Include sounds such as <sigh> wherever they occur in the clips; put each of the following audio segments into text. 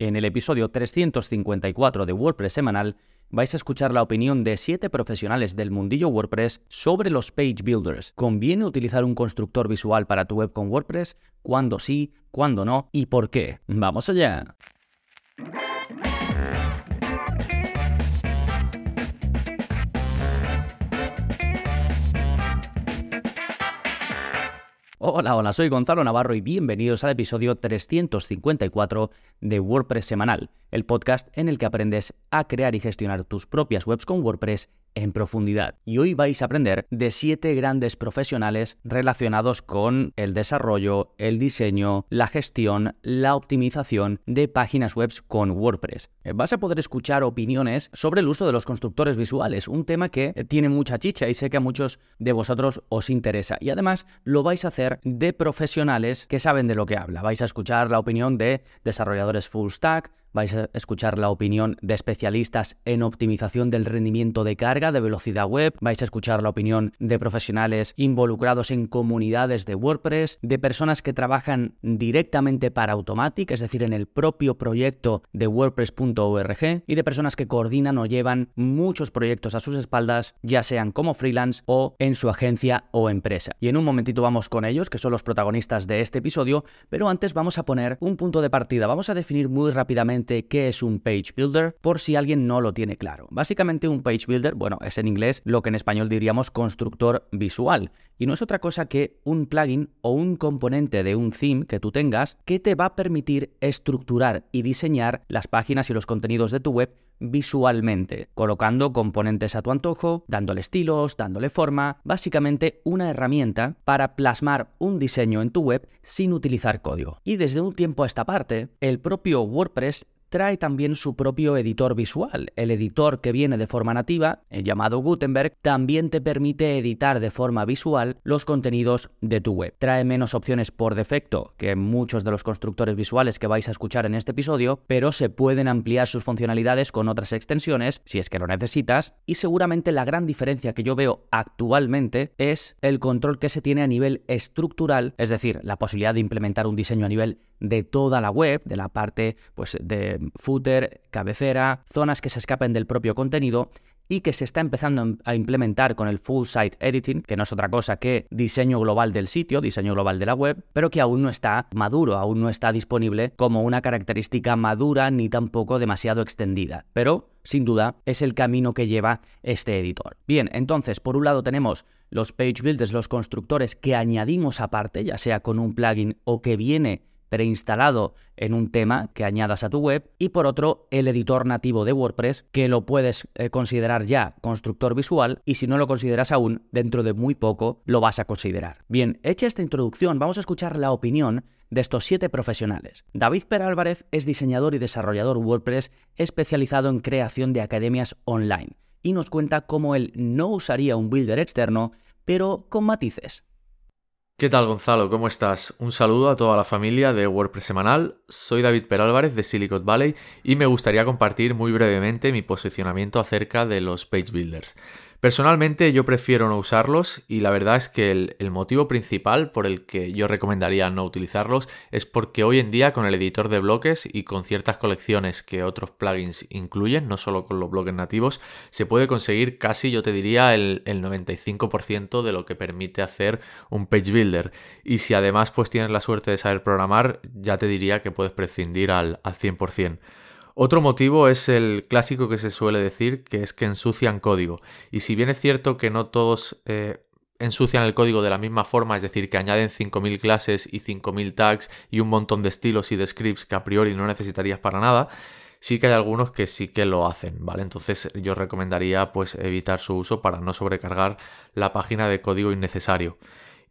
En el episodio 354 de WordPress semanal vais a escuchar la opinión de 7 profesionales del mundillo WordPress sobre los page builders. ¿Conviene utilizar un constructor visual para tu web con WordPress? ¿Cuándo sí? ¿Cuándo no? ¿Y por qué? ¡Vamos allá! Hola, hola, soy Gonzalo Navarro y bienvenidos al episodio 354 de WordPress Semanal, el podcast en el que aprendes a crear y gestionar tus propias webs con WordPress en profundidad. Y hoy vais a aprender de siete grandes profesionales relacionados con el desarrollo, el diseño, la gestión, la optimización de páginas web con WordPress. Eh, vas a poder escuchar opiniones sobre el uso de los constructores visuales, un tema que tiene mucha chicha y sé que a muchos de vosotros os interesa. Y además lo vais a hacer de profesionales que saben de lo que habla. Vais a escuchar la opinión de desarrolladores full stack, vais a escuchar la opinión de especialistas en optimización del rendimiento de carga de velocidad web, vais a escuchar la opinión de profesionales involucrados en comunidades de WordPress, de personas que trabajan directamente para Automatic, es decir, en el propio proyecto de WordPress.org, y de personas que coordinan o llevan muchos proyectos a sus espaldas, ya sean como freelance o en su agencia o empresa. Y en un momentito vamos con ellos, que son los protagonistas de este episodio, pero antes vamos a poner un punto de partida, vamos a definir muy rápidamente qué es un page builder por si alguien no lo tiene claro. Básicamente un page builder, bueno, es en inglés lo que en español diríamos constructor visual y no es otra cosa que un plugin o un componente de un theme que tú tengas que te va a permitir estructurar y diseñar las páginas y los contenidos de tu web visualmente, colocando componentes a tu antojo, dándole estilos, dándole forma, básicamente una herramienta para plasmar un diseño en tu web sin utilizar código. Y desde un tiempo a esta parte, el propio WordPress trae también su propio editor visual. El editor que viene de forma nativa, el llamado Gutenberg, también te permite editar de forma visual los contenidos de tu web. Trae menos opciones por defecto que muchos de los constructores visuales que vais a escuchar en este episodio, pero se pueden ampliar sus funcionalidades con otras extensiones si es que lo necesitas. Y seguramente la gran diferencia que yo veo actualmente es el control que se tiene a nivel estructural, es decir, la posibilidad de implementar un diseño a nivel de toda la web, de la parte pues, de footer, cabecera, zonas que se escapen del propio contenido y que se está empezando a implementar con el Full Site Editing, que no es otra cosa que diseño global del sitio, diseño global de la web, pero que aún no está maduro, aún no está disponible como una característica madura ni tampoco demasiado extendida. Pero, sin duda, es el camino que lleva este editor. Bien, entonces, por un lado tenemos los page builders, los constructores que añadimos aparte, ya sea con un plugin o que viene preinstalado en un tema que añadas a tu web y por otro el editor nativo de WordPress que lo puedes eh, considerar ya constructor visual y si no lo consideras aún dentro de muy poco lo vas a considerar. Bien, hecha esta introducción vamos a escuchar la opinión de estos siete profesionales. David Perálvarez es diseñador y desarrollador WordPress especializado en creación de academias online y nos cuenta cómo él no usaría un builder externo pero con matices. ¿Qué tal Gonzalo? ¿Cómo estás? Un saludo a toda la familia de WordPress Semanal. Soy David Perálvarez de Silicon Valley y me gustaría compartir muy brevemente mi posicionamiento acerca de los page builders. Personalmente yo prefiero no usarlos y la verdad es que el, motivo principal por el que yo recomendaría no utilizarlos es porque hoy en día con el editor de bloques y con ciertas colecciones que otros plugins incluyen, no solo con los bloques nativos, se puede conseguir casi yo te diría el, 95% de lo que permite hacer un page builder. Y si además pues tienes la suerte de saber programar, ya te diría que puedes prescindir al, al 100%. Otro motivo es el clásico que se suele decir, que es que ensucian código. Y si bien es cierto que no todos eh, ensucian el código de la misma forma, es decir, que añaden 5.000 clases y 5.000 tags y un montón de estilos y de scripts que a priori no necesitarías para nada, sí que hay algunos que sí que lo hacen, ¿vale? Entonces yo recomendaría pues evitar su uso para no sobrecargar la página de código innecesario.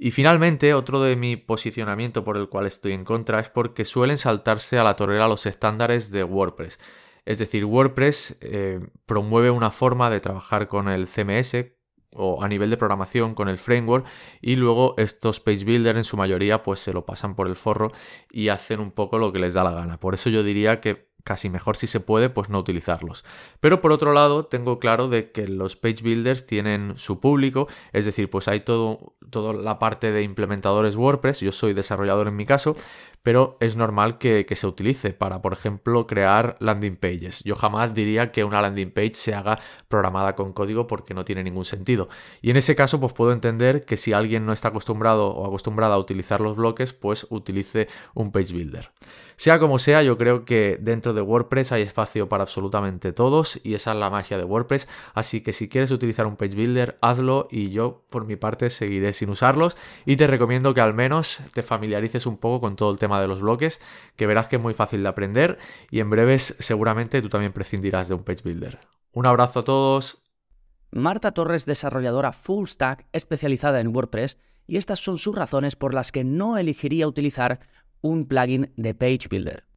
Y finalmente, otro de mi posicionamiento por el cual estoy en contra es porque suelen saltarse a la torera los estándares de WordPress. Es decir, WordPress eh, promueve una forma de trabajar con el CMS o a nivel de programación con el framework y luego estos page builder en su mayoría pues se lo pasan por el forro y hacen un poco lo que les da la gana. Por eso yo diría que casi mejor si se puede, pues no utilizarlos. Pero por otro lado, tengo claro de que los page builders tienen su público, es decir, pues hay todo, toda la parte de implementadores WordPress, yo soy desarrollador en mi caso, pero es normal que, se utilice para, por ejemplo, crear landing pages. Yo jamás diría que una landing page se haga programada con código porque no tiene ningún sentido. Y en ese caso, pues puedo entender que si alguien no está acostumbrado o acostumbrada a utilizar los bloques, pues utilice un page builder. Sea como sea, yo creo que dentro de WordPress hay espacio para absolutamente todos y esa es la magia de WordPress. Así que si quieres utilizar un page builder, hazlo y yo por mi parte seguiré sin usarlos y te recomiendo que al menos te familiarices un poco con todo el tema de los bloques, que verás que es muy fácil de aprender y en breves seguramente tú también prescindirás de un page builder. Un abrazo a todos. Marta Torres, desarrolladora full stack especializada en WordPress, y estas son sus razones por las que no elegiría utilizar un plugin de Page Builder.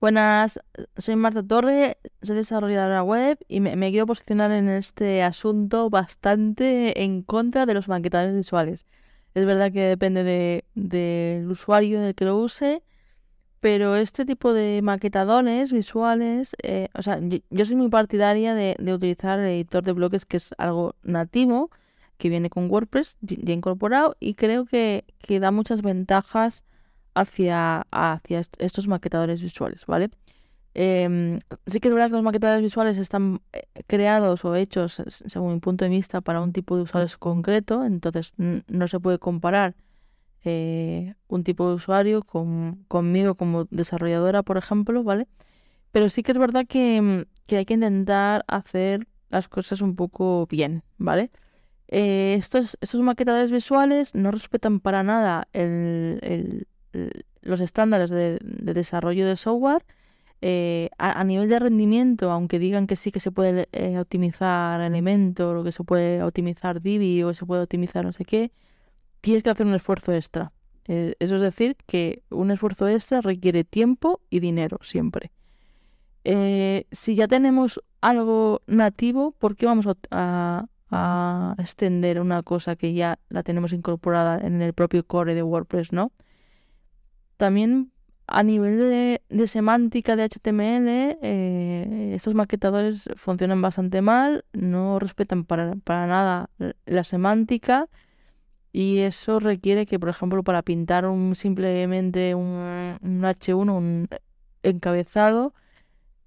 Buenas, soy Marta Torre, soy desarrolladora web y me, quiero posicionar en este asunto bastante en contra de los maquetadores visuales. Es verdad que depende del usuario del que lo use, pero este tipo de maquetadores visuales, eh, o sea, yo, soy muy partidaria de, utilizar el editor de bloques que es algo nativo, que viene con WordPress ya incorporado y creo que, que da muchas ventajas hacia, hacia estos maquetadores visuales, ¿vale? Em, sí que es verdad que los maquetadores visuales están eh, creados o hechos, según mi punto de vista, para un tipo de usuarios concreto, entonces no se puede comparar eh, un tipo de usuario con, conmigo como desarrolladora, por ejemplo, ¿vale? Pero sí que es verdad que, hay que intentar hacer las cosas un poco bien, ¿vale? Eh, estos, estos maquetadores visuales no respetan para nada el, los estándares de, desarrollo de software. Eh, a, nivel de rendimiento, aunque digan que sí que se puede eh, optimizar Elementor o que se puede optimizar Divi o se puede optimizar no sé qué, tienes que hacer un esfuerzo extra. Eh, eso es decir, que un esfuerzo extra requiere tiempo y dinero siempre. si ya tenemos algo nativo, ¿por qué vamos a, a, extender una cosa que ya la tenemos incorporada en el propio core de WordPress, no? También a nivel de, semántica de HTML, eh, estos maquetadores funcionan bastante mal, no respetan para, nada la semántica y eso requiere que, por ejemplo, para pintar un simplemente un, H1, un encabezado,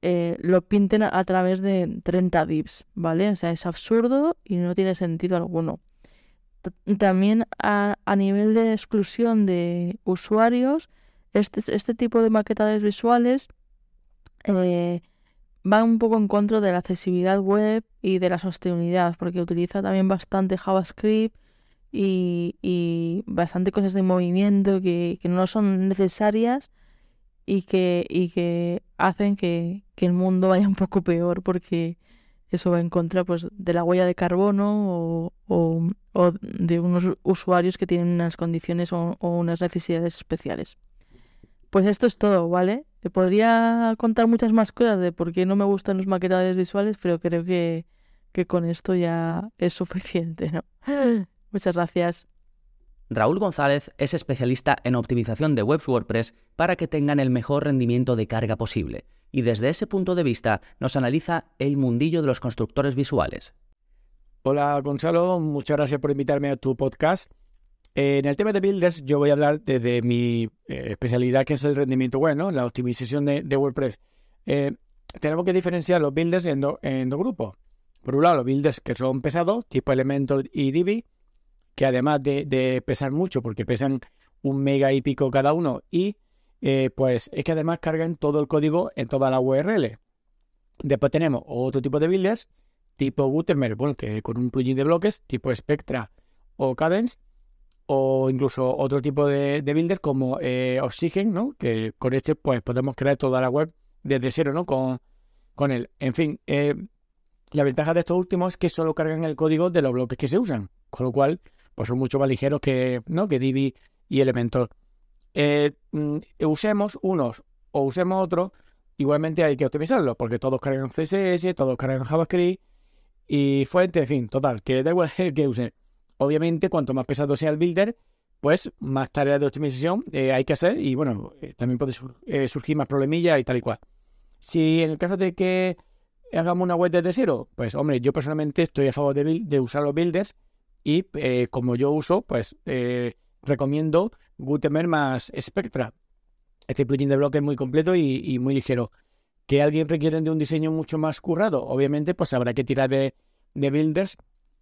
eh, lo pinten a, través de 30 divs, ¿vale? O sea, es absurdo y no tiene sentido alguno. también a, a nivel de exclusión de usuarios, este, este tipo de maquetadores visuales eh, va un poco en contra de la accesibilidad web y de la sostenibilidad, porque utiliza también bastante JavaScript y, bastante cosas de movimiento que, no son necesarias y que, y hacen que, el mundo vaya un poco peor porque eso va en contra pues, de la huella de carbono o, de unos usuarios que tienen unas condiciones o unas necesidades especiales. Pues esto es todo, ¿vale? Podría contar muchas más cosas de por qué no me gustan los maquetadores visuales, pero creo que, que con esto ya es <laughs> suficiente, ¿no? Muchas gracias. Raúl González es especialista en optimización de webs WordPress para que tengan el mejor rendimiento de carga posible, y desde ese punto de vista nos analiza el mundillo de los constructores visuales. Hola Gonzalo, muchas gracias por invitarme a tu podcast. En el tema de builders, yo voy a hablar desde mi eh, especialidad, que es el rendimiento bueno, la optimización de, WordPress. Eh, tenemos que diferenciar los builders en, dos grupos. Por un lado, los builders que son pesados, tipo Elementor y Divi, que además de, pesar mucho, porque pesan un mega y pico cada uno, y eh, pues es que además cargan todo el código en toda la URL. Después tenemos otro tipo de builders, tipo Gutenberg, bueno, que con un plugin de bloques, tipo Spectra o Cadence, o incluso otro tipo de, de builder como eh, Oxygen, ¿no? Que con este pues podemos crear toda la web desde cero, ¿no? Con, con él. En fin, eh, la ventaja de estos últimos es que solo cargan el código de los bloques que se usan, con lo cual pues son mucho más ligeros que, ¿no? que Divi y Elementor. Eh, mm, usemos unos o usemos otros, igualmente hay que optimizarlos, porque todos cargan CSS, todos cargan JavaScript y fuente, en fin, total, que da igual <laughs> que use. Obviamente, cuanto más pesado sea el builder, pues más tareas de optimización eh, hay que hacer y bueno, eh, también puede eh, surgir más problemillas y tal y cual. Si en el caso de que hagamos una web desde cero, pues hombre, yo personalmente estoy a favor de, usar los builders y como yo uso, pues recomiendo Gutenberg más Spectra. Este plugin de bloque es muy completo y, muy ligero. ¿Que alguien requiere de un diseño mucho más currado? Obviamente, pues habrá que tirar de, builders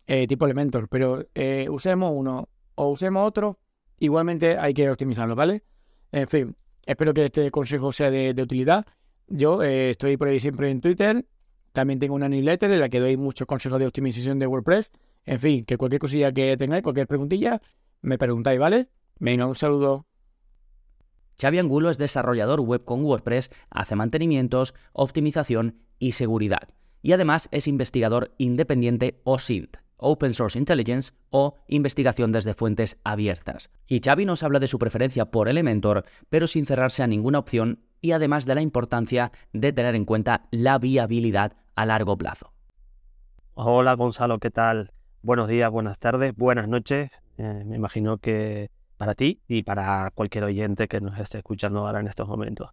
eh, tipo Elementor, pero usemos uno o usemos otro, igualmente hay que optimizarlo, ¿vale? En fin, espero que este consejo sea de, utilidad. Yo estoy por ahí siempre en Twitter, también tengo una newsletter en la que doy muchos consejos de optimización de WordPress. En fin, que cualquier cosilla que tengáis, cualquier preguntilla, me preguntáis, ¿vale? Venga, un saludo. Xavi Angulo es desarrollador web con WordPress, hace mantenimientos, optimización y seguridad. Y además es investigador independiente o SINT, Open Source Intelligence o investigación desde fuentes abiertas. Y Xavi nos habla de su preferencia por Elementor, pero sin cerrarse a ninguna opción y además de la importancia de tener en cuenta la viabilidad a largo plazo. Hola Gonzalo, ¿qué tal? Buenos días, buenas tardes, buenas noches. Eh, me imagino que para ti y para cualquier oyente que nos esté escuchando ahora en estos momentos.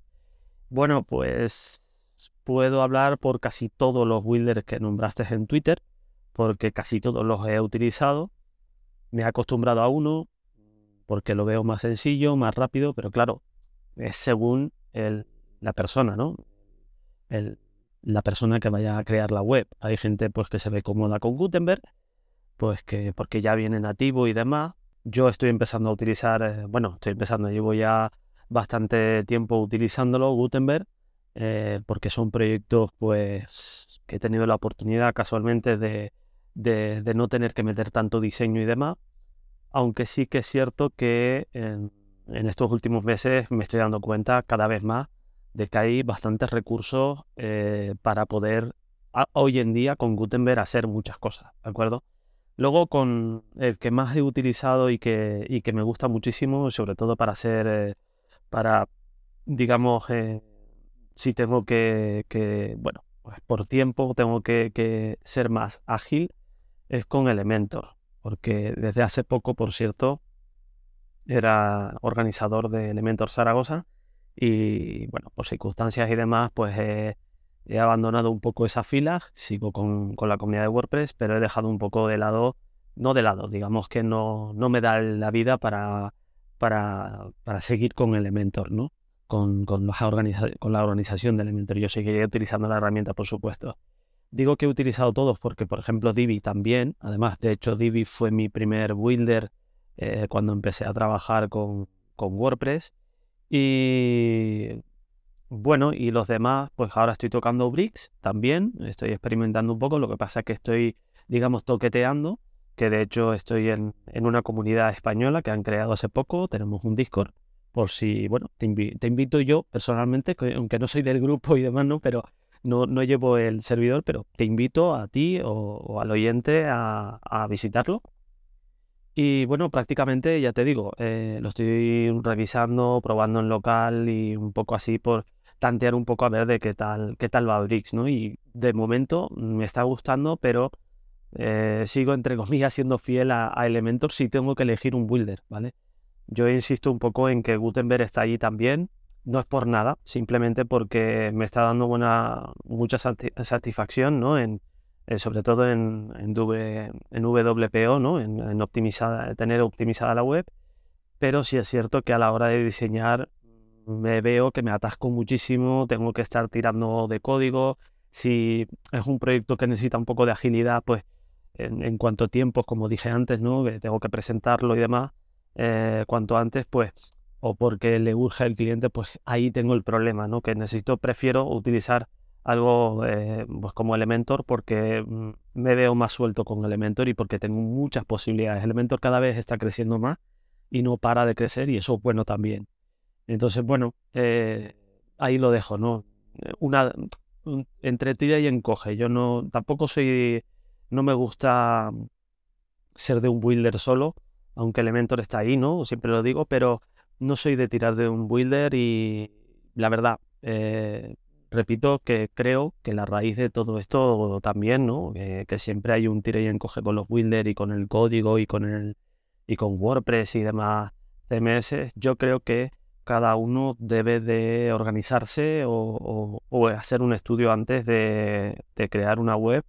Bueno, pues puedo hablar por casi todos los builders que nombraste en Twitter, porque casi todos los he utilizado. Me he acostumbrado a uno porque lo veo más sencillo, más rápido, pero claro, es según la persona, ¿no? la persona que vaya a crear la web. Hay gente pues que se ve cómoda con Gutenberg, pues que porque ya viene nativo y demás. Yo estoy empezando a utilizar, eh, bueno, estoy empezando, llevo ya bastante tiempo utilizándolo, Gutenberg, eh, porque son proyectos pues que he tenido la oportunidad casualmente de, de, no tener que meter tanto diseño y demás. Aunque sí que es cierto que en, estos últimos meses me estoy dando cuenta cada vez más de que hay bastantes recursos eh, para poder hoy en día con Gutenberg hacer muchas cosas, ¿de acuerdo? Luego con el que más he utilizado y que, y que me gusta muchísimo, sobre todo para hacer, eh, para, digamos, eh, si tengo que, bueno, pues por tiempo tengo que ser más ágil, es con Elementor, porque desde hace poco, por cierto, era organizador de Elementor Zaragoza y bueno, por circunstancias y demás, pues he abandonado un poco esa fila, sigo con, la comunidad de WordPress, pero he dejado un poco de lado, no de lado, digamos que no, no me da la vida para, para, para seguir con Elementor, ¿no? Con, con, la con la organización de Elementor. Yo seguiré utilizando la herramienta, por supuesto. Digo que he utilizado todos porque, por ejemplo, Divi también. Además, de hecho, Divi fue mi primer builder eh, cuando empecé a trabajar con, WordPress. Y bueno, y los demás, pues ahora estoy tocando Bricks también, estoy experimentando un poco, lo que pasa es que estoy, digamos, toqueteando, que de hecho estoy en, una comunidad española que han creado hace poco, tenemos un Discord, por si, bueno, te, invito yo personalmente, aunque no soy del grupo y demás, ¿no? Pero no, no llevo el servidor, pero te invito a ti o, al oyente a, a visitarlo y bueno, prácticamente ya te digo, eh, lo estoy revisando, probando en local y un poco así por tantear un poco a ver de qué tal, qué tal va Brix, ¿no? Y de momento me está gustando, pero eh, sigo entre comillas siendo fiel a, Elementor si tengo que elegir un builder, ¿vale? Yo insisto un poco en que Gutenberg está allí también, no es por nada, simplemente porque me está dando buena, mucha satisfacción, ¿no? En, eh, sobre todo en, en, en WPO, ¿no? en, optimizada, tener optimizada la web, pero sí es cierto que a la hora de diseñar me veo que me atasco muchísimo, tengo que estar tirando de código, si es un proyecto que necesita un poco de agilidad, pues en, cuanto a tiempos, como dije antes, ¿no? tengo que presentarlo y demás, eh, cuanto antes, pues, o porque le urge al cliente, pues ahí tengo el problema, ¿no? que necesito, prefiero utilizar algo eh, pues como Elementor porque mm, me veo más suelto con Elementor y porque tengo muchas posibilidades. Elementor cada vez está creciendo más y no para de crecer y eso es bueno también. Entonces, bueno, eh, ahí lo dejo, ¿no? Eh, una entre tira y encoge. Yo no tampoco soy no me gusta ser de un builder solo, aunque Elementor está ahí, ¿no? Siempre lo digo, pero no soy de tirar de un builder y la verdad, repito que creo que la raíz de todo esto también, ¿no? que siempre hay un tire y encoge con los builders y con el código y con el y con WordPress y demás CMS, yo creo que cada uno debe de organizarse o, hacer un estudio antes de, crear una web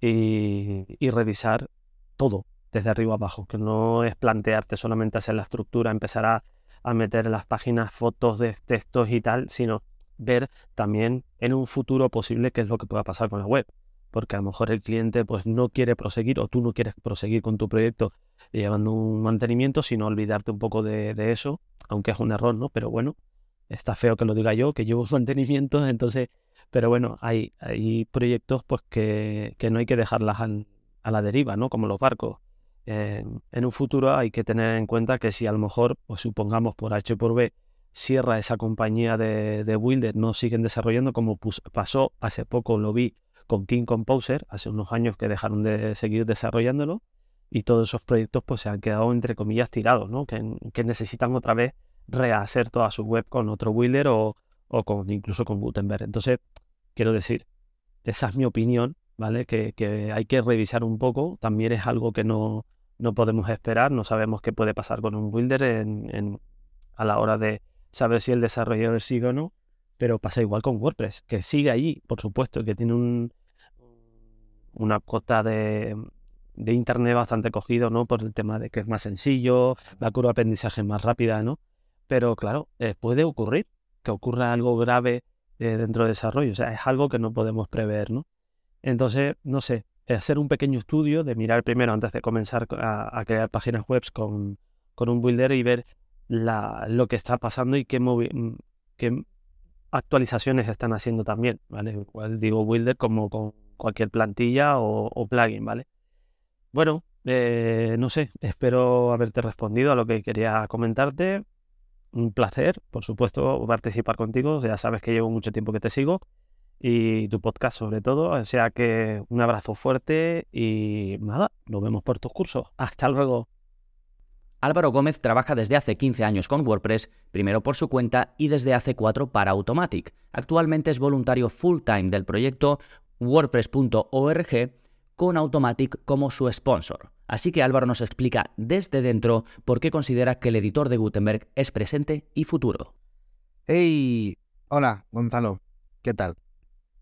y, revisar todo desde arriba abajo, que no es plantearte solamente hacer la estructura, empezar a, a meter en las páginas fotos de textos y tal, sino ver también en un futuro posible qué es lo que pueda pasar con la web. Porque a lo mejor el cliente pues no quiere proseguir o tú no quieres proseguir con tu proyecto llevando un mantenimiento, sino olvidarte un poco de, eso, aunque es un error, ¿no? Pero bueno, está feo que lo diga yo, que llevo <laughs> mantenimiento, entonces, pero bueno, hay, hay proyectos pues que, no hay que dejarlas a la deriva, ¿no? Como los barcos. En un futuro hay que tener en cuenta que si a lo mejor, pues supongamos por H por B, cierra esa compañía de, de Wilder, no siguen desarrollando como pasó hace poco, lo vi con King Composer, hace unos años que dejaron de seguir desarrollándolo y todos esos proyectos pues se han quedado entre comillas tirados, ¿no? que, necesitan otra vez rehacer toda su web con otro Wilder o, o incluso con Gutenberg. Entonces, quiero decir, esa es mi opinión, ¿vale? Que, hay que revisar un poco, también es algo que no, no podemos esperar, no sabemos qué puede pasar con un Wilder en, a la hora de, saber si el desarrollador sigue o no, pero pasa igual con WordPress, que sigue ahí, por supuesto, que tiene un, una cota de, de internet bastante cogido, ¿no? Por el tema de que es más sencillo, la curva de aprendizaje es más rápida, ¿no? Pero claro, eh, puede ocurrir que ocurra algo grave eh, dentro del desarrollo, o sea, es algo que no podemos prever, ¿no? Entonces, no sé, hacer un pequeño estudio de mirar primero antes de comenzar a, crear páginas web con, con un builder y ver lo que está pasando y qué, mm, actualizaciones están haciendo también, ¿vale? Igual digo Builder como con cualquier plantilla o, plugin, ¿vale? Bueno, eh, no sé, espero haberte respondido a lo que quería comentarte. Un placer, por supuesto, participar contigo. Ya sabes que llevo mucho tiempo que te sigo y tu podcast sobre todo. O sea que un abrazo fuerte y nada, nos vemos por tus cursos. Hasta luego. Álvaro Gómez trabaja desde hace 15 años con WordPress, primero por su cuenta y desde hace 4 para Automatic. Actualmente es voluntario full-time del proyecto WordPress.org con Automatic como su sponsor. Así que Álvaro nos explica desde dentro por qué considera que el editor de Gutenberg es presente y futuro. Hey, hola Gonzalo, ¿qué tal?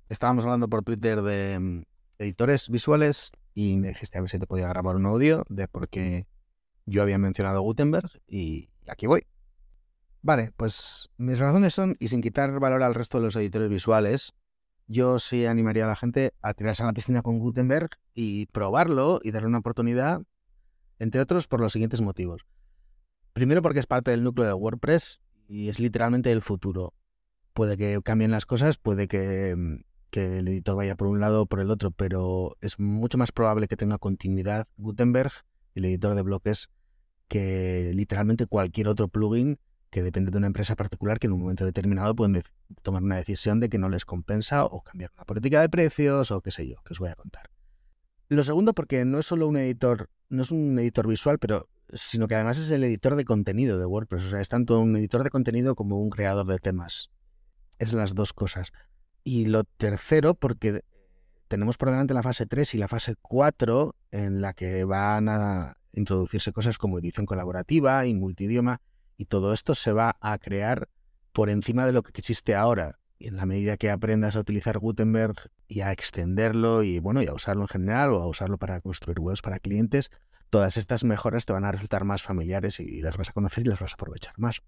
Estábamos hablando por Twitter de mm, editores visuales y me dijiste a ver si te podía grabar un audio de por qué yo había mencionado Gutenberg y aquí voy. Vale, pues mis razones son, y sin quitar valor al resto de los editores visuales, yo sí animaría a la gente a tirarse a la piscina con Gutenberg y probarlo y darle una oportunidad, entre otros por los siguientes motivos. Primero porque es parte del núcleo de WordPress y es literalmente el futuro. Puede que cambien las cosas, puede que, que el editor vaya por un lado o por el otro, pero es mucho más probable que tenga continuidad Gutenberg, el editor de bloques, que literalmente cualquier otro plugin que depende de una empresa particular que en un momento determinado pueden tomar una decisión de que no les compensa o cambiar una política de precios o qué sé yo, que os voy a contar. Lo segundo porque no es solo un editor, no es un editor visual, pero sino que además es el editor de contenido de WordPress, o sea, es tanto un editor de contenido como un creador de temas. Es las dos cosas. Y lo tercero porque tenemos por delante la fase 3 y la fase 4 en la que van a introducirse cosas como edición colaborativa y multidioma, y todo esto se va a crear por encima de lo que existe ahora. Y en la medida que aprendas a utilizar Gutenberg y a extenderlo y bueno, y a usarlo en general o a usarlo para construir webs para clientes, todas estas mejoras te van a resultar más familiares y las vas a conocer y las vas a aprovechar más.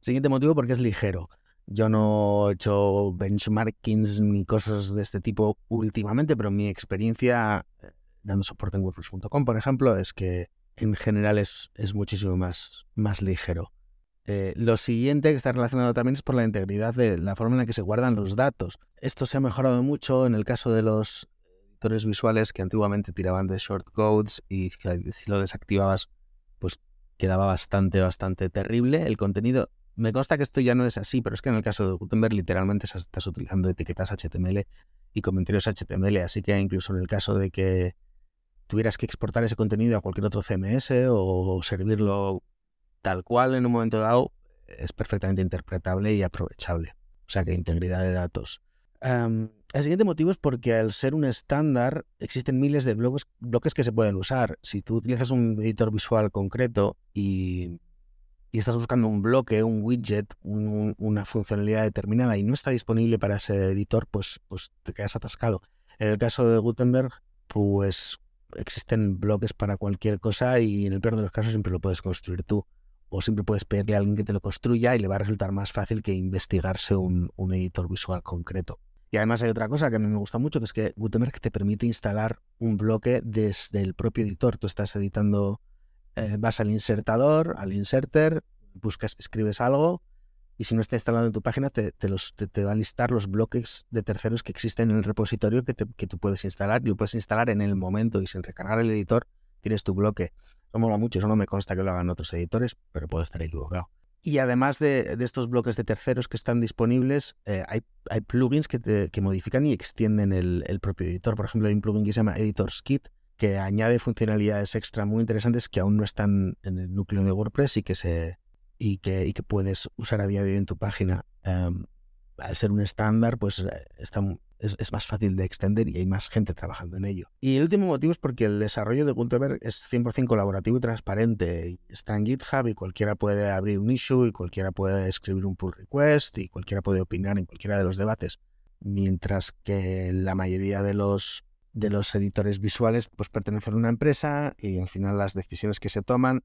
Siguiente motivo porque es ligero. Yo no he hecho benchmarkings ni cosas de este tipo últimamente, pero mi experiencia eh, dando soporte en WordPress.com, por ejemplo, es que en general es, es muchísimo más, más ligero. Eh, lo siguiente que está relacionado también es por la integridad de la forma en la que se guardan los datos. Esto se ha mejorado mucho en el caso de los editores visuales que antiguamente tiraban de shortcodes y si lo desactivabas, pues quedaba bastante, bastante terrible el contenido. Me consta que esto ya no es así, pero es que en el caso de Gutenberg literalmente estás utilizando etiquetas HTML y comentarios HTML, así que incluso en el caso de que tuvieras que exportar ese contenido a cualquier otro CMS o servirlo tal cual en un momento dado, es perfectamente interpretable y aprovechable. O sea que integridad de datos. el siguiente motivo es porque al ser un estándar existen miles de bloques, bloques que se pueden usar. Si tú utilizas un editor visual concreto y y estás buscando un bloque, un widget, una funcionalidad determinada y no está disponible para ese editor, pues, pues te quedas atascado. En el caso de Gutenberg, pues existen bloques para cualquier cosa y en el peor de los casos siempre lo puedes construir tú. O siempre puedes pedirle a alguien que te lo construya y le va a resultar más fácil que investigarse un, editor visual concreto. Y además hay otra cosa que a mí me gusta mucho, que es que Gutenberg te permite instalar un bloque desde el propio editor. Tú estás editando eh, vas al insertador, al inserter, buscas, escribes algo y si no está instalado en tu página te, te, va a listar los bloques de terceros que existen en el repositorio que, que tú puedes instalar y lo puedes instalar en el momento y sin recargar el editor tienes tu bloque. Eso mola mucho, eso no me consta que lo hagan otros editores, pero puedo estar equivocado. Y además de, estos bloques de terceros que están disponibles, eh, hay, hay, plugins que, que, modifican y extienden el, el, propio editor. Por ejemplo, hay un plugin que se llama Editor's Kit, que añade funcionalidades extra muy interesantes que aún no están en el núcleo de WordPress y que se y que, y que puedes usar a día de hoy en tu página. Em, al ser un estándar, pues eh, está, es, es, más fácil de extender y hay más gente trabajando en ello. Y el último motivo es porque el desarrollo de Gutenberg es 100% colaborativo y transparente. Está en GitHub y cualquiera puede abrir un issue y cualquiera puede escribir un pull request y cualquiera puede opinar en cualquiera de los debates. Mientras que la mayoría de los de los editores visuales pues pertenecen a una empresa y al final las decisiones que se toman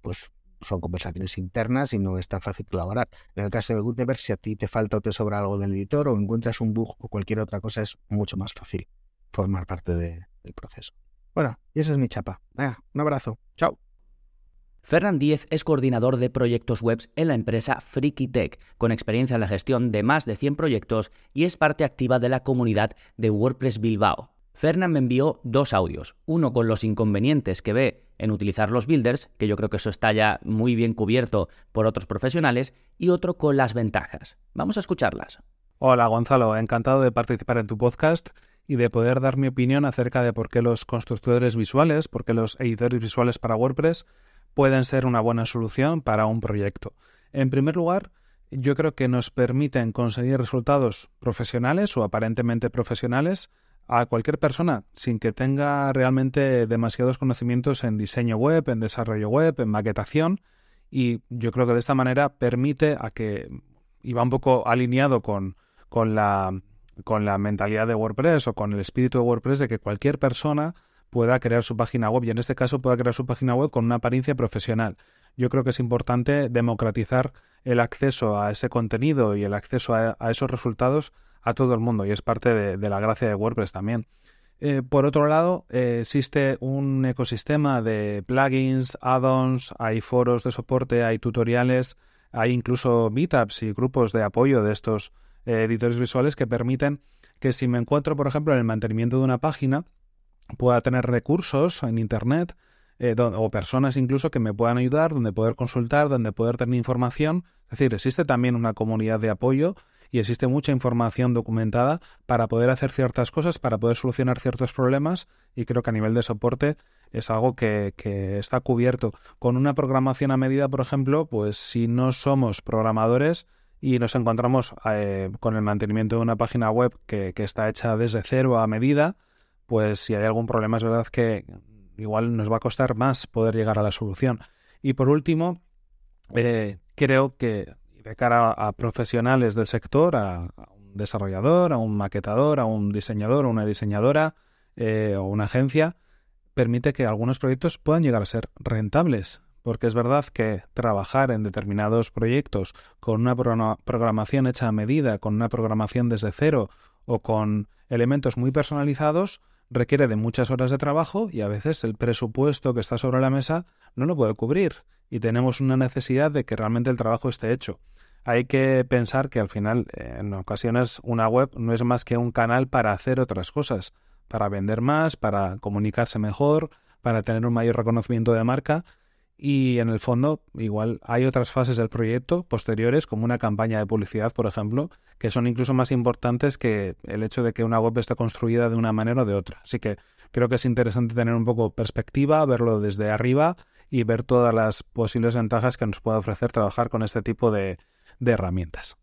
pues son conversaciones internas y no es tan fácil colaborar. En el caso de Gutenberg, si a ti te falta o te sobra algo del editor o encuentras un bug o cualquier otra cosa, es mucho más fácil formar parte del proceso. Bueno, y esa es mi chapa. un abrazo. Chao. Fernand Díez es coordinador de proyectos web en la empresa FreakyTech, con experiencia en la gestión de más de 100 proyectos y es parte activa de la comunidad de WordPress Bilbao. Fernand me envió dos audios, uno con los inconvenientes que ve en utilizar los builders, que yo creo que eso está ya muy bien cubierto por otros profesionales, y otro con las ventajas. Vamos a escucharlas. Hola Gonzalo, encantado de participar en tu podcast y de poder dar mi opinión acerca de por qué los constructores visuales, por qué los editores visuales para WordPress pueden ser una buena solución para un proyecto. En primer lugar, yo creo que nos permiten conseguir resultados profesionales o aparentemente profesionales a cualquier persona sin que tenga realmente demasiados conocimientos en diseño web, en desarrollo web, en maquetación y yo creo que de esta manera permite a que, y va un poco alineado con, con, la, con la mentalidad de WordPress o con el espíritu de WordPress de que cualquier persona pueda crear su página web y en este caso pueda crear su página web con una apariencia profesional. Yo creo que es importante democratizar el acceso a ese contenido y el acceso a, a esos resultados a todo el mundo y es parte de, la gracia de WordPress también. Eh, por otro lado, eh, existe un ecosistema de plugins, add-ons, hay foros de soporte, hay tutoriales, hay incluso meetups y grupos de apoyo de estos eh, editores visuales que permiten que si me encuentro, por ejemplo, en el mantenimiento de una página, pueda tener recursos en Internet o personas incluso que me puedan ayudar, donde poder consultar, donde poder tener información. Es decir, existe también una comunidad de apoyo y existe mucha información documentada para poder hacer ciertas cosas, para poder solucionar ciertos problemas y creo que a nivel de soporte es algo que, está cubierto. Con una programación a medida, por ejemplo, pues si no somos programadores y nos encontramos eh, con el mantenimiento de una página web que, está hecha desde cero a medida, pues si hay algún problema es verdad que igual nos va a costar más poder llegar a la solución. Y por último, eh, creo que de cara a, profesionales del sector, a, un desarrollador, a un maquetador, a un diseñador, a una diseñadora eh, o una agencia, permite que algunos proyectos puedan llegar a ser rentables. Porque es verdad que trabajar en determinados proyectos con una programación hecha a medida, con una programación desde cero o con elementos muy personalizados, requiere de muchas horas de trabajo y a veces el presupuesto que está sobre la mesa no lo puede cubrir y tenemos una necesidad de que realmente el trabajo esté hecho. Hay que pensar que al final, en ocasiones, una web no es más que un canal para hacer otras cosas, para vender más, para comunicarse mejor, para tener un mayor reconocimiento de marca y en el fondo igual hay otras fases del proyecto posteriores como una campaña de publicidad por ejemplo que son incluso más importantes que el hecho de que una web esté construida de una manera o de otra así que creo que es interesante tener un poco perspectiva verlo desde arriba y ver todas las posibles ventajas que nos puede ofrecer trabajar con este tipo de, herramientas.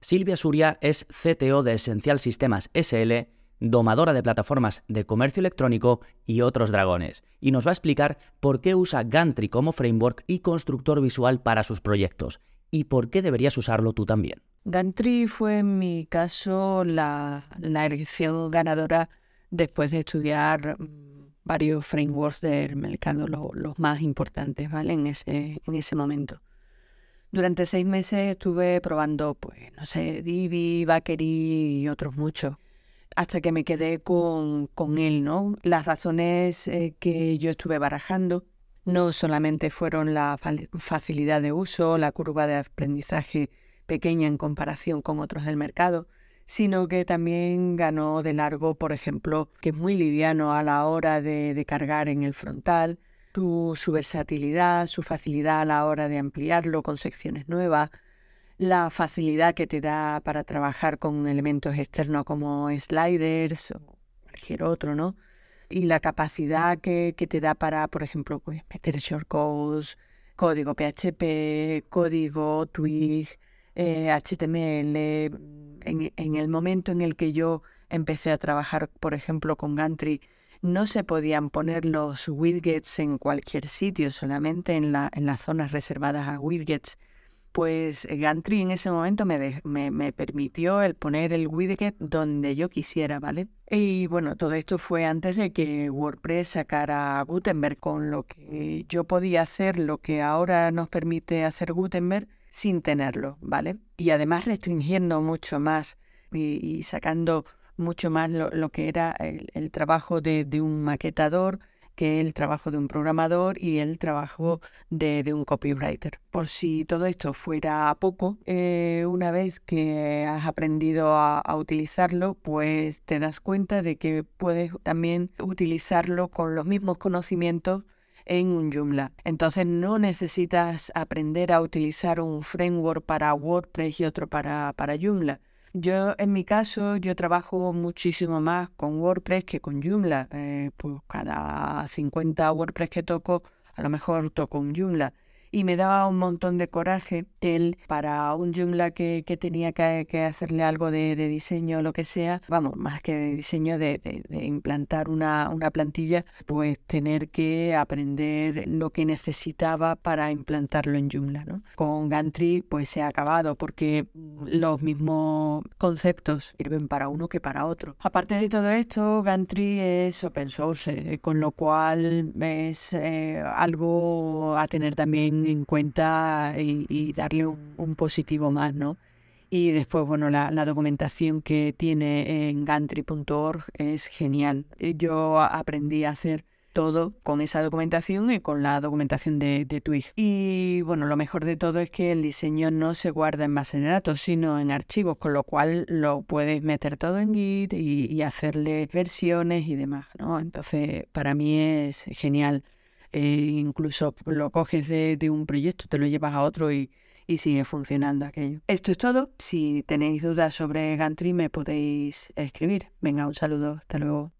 Silvia Suria es CTO de Esencial Sistemas SL, domadora de plataformas de comercio electrónico y otros dragones, y nos va a explicar por qué usa Gantry como framework y constructor visual para sus proyectos, y por qué deberías usarlo tú también. Gantry fue en mi caso la, elección ganadora después de estudiar mm, varios frameworks del mercado, los más importantes, ¿vale? En ese, en ese momento. Durante seis meses estuve probando, pues, no sé, Divi, Bakery y otros muchos, hasta que me quedé con, con él, ¿no? Las razones eh, que yo estuve barajando no solamente fueron la facilidad de uso, la curva de aprendizaje pequeña en comparación con otros del mercado, sino que también ganó de largo, por ejemplo, que es muy liviano a la hora de cargar en el frontal, su, versatilidad, su facilidad a la hora de ampliarlo con secciones nuevas, la facilidad que te da para trabajar con elementos externos como sliders o cualquier otro, ¿no? Y la capacidad que, te da para, por ejemplo, pues meter shortcodes, código PHP, código Twig, HTML. Eh, en, el momento en el que yo empecé a trabajar, por ejemplo, con Gantry, no se podían poner los widgets en cualquier sitio, solamente en, la, en las zonas reservadas a widgets. Pues Gantry en ese momento me, me, permitió el poner el widget donde yo quisiera, ¿vale? Y bueno, todo esto fue antes de que WordPress sacara Gutenberg, con lo que yo podía hacer lo que ahora nos permite hacer Gutenberg sin tenerlo, ¿vale? Y además restringiendo mucho más y sacando mucho más lo, que era el, trabajo de, un maquetador que el trabajo de un programador y el trabajo de, un copywriter. Por si todo esto fuera poco, eh, una vez que has aprendido a, utilizarlo, pues te das cuenta de que puedes también utilizarlo con los mismos conocimientos en un Joomla. Entonces no necesitas aprender a utilizar un framework para WordPress y otro para, para Joomla yo, en mi caso, yo trabajo muchísimo más con WordPress que con Joomla. Eh, pues cada 50 WordPress que toco, a lo mejor toco un Joomla y me daba un montón de coraje él para un Joomla que, que tenía que, que, hacerle algo de, de, diseño o lo que sea, vamos, más que de diseño de, de, implantar una, una, plantilla, pues tener que aprender lo que necesitaba para implantarlo en Joomla. ¿no? Con Gantry pues se ha acabado porque los mismos conceptos sirven para uno que para otro. Aparte de todo esto, Gantry es open source, con lo cual es eh, algo a tener también en cuenta y, darle un, positivo más, ¿no? Y después, bueno, la, documentación que tiene en gantry.org es genial. Yo aprendí a hacer todo con esa documentación y con la documentación de, Twig. Y bueno, lo mejor de todo es que el diseño no se guarda en base de datos, sino en archivos, con lo cual lo puedes meter todo en Git y, y hacerle versiones y demás, ¿no? Entonces, para mí es genial. Eh, incluso lo coges de, un proyecto, te lo llevas a otro y, sigue funcionando aquello. Esto es todo. Si tenéis dudas sobre Gantry me podéis escribir. Venga, un saludo. Hasta luego.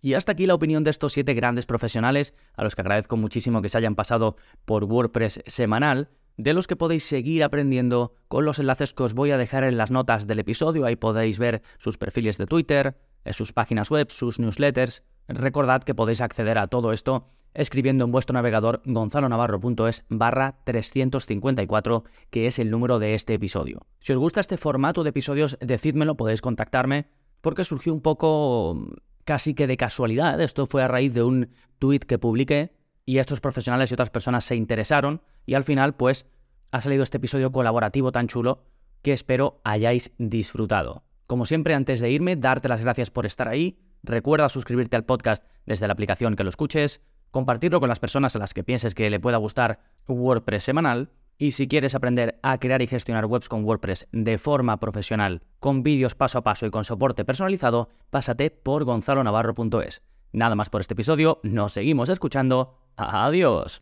Y hasta aquí la opinión de estos siete grandes profesionales, a los que agradezco muchísimo que se hayan pasado por WordPress semanal, de los que podéis seguir aprendiendo con los enlaces que os voy a dejar en las notas del episodio. Ahí podéis ver sus perfiles de Twitter, eh, sus páginas web, sus newsletters. Recordad que podéis acceder a todo esto escribiendo en vuestro navegador gonzalonavarro.es barra 354, que es el número de este episodio. Si os gusta este formato de episodios, decídmelo, podéis contactarme, porque surgió un poco casi que de casualidad. Esto fue a raíz de un tweet que publiqué y estos profesionales y otras personas se interesaron y al final pues ha salido este episodio colaborativo tan chulo que espero hayáis disfrutado. Como siempre, antes de irme, darte las gracias por estar ahí. Recuerda suscribirte al podcast desde la aplicación que lo escuches compartirlo con las personas a las que pienses que le pueda gustar WordPress semanal. Y si quieres aprender a crear y gestionar webs con WordPress de forma profesional, con vídeos paso a paso y con soporte personalizado, pásate por gonzalonavarro.es. Nada más por este episodio, nos seguimos escuchando. Adiós.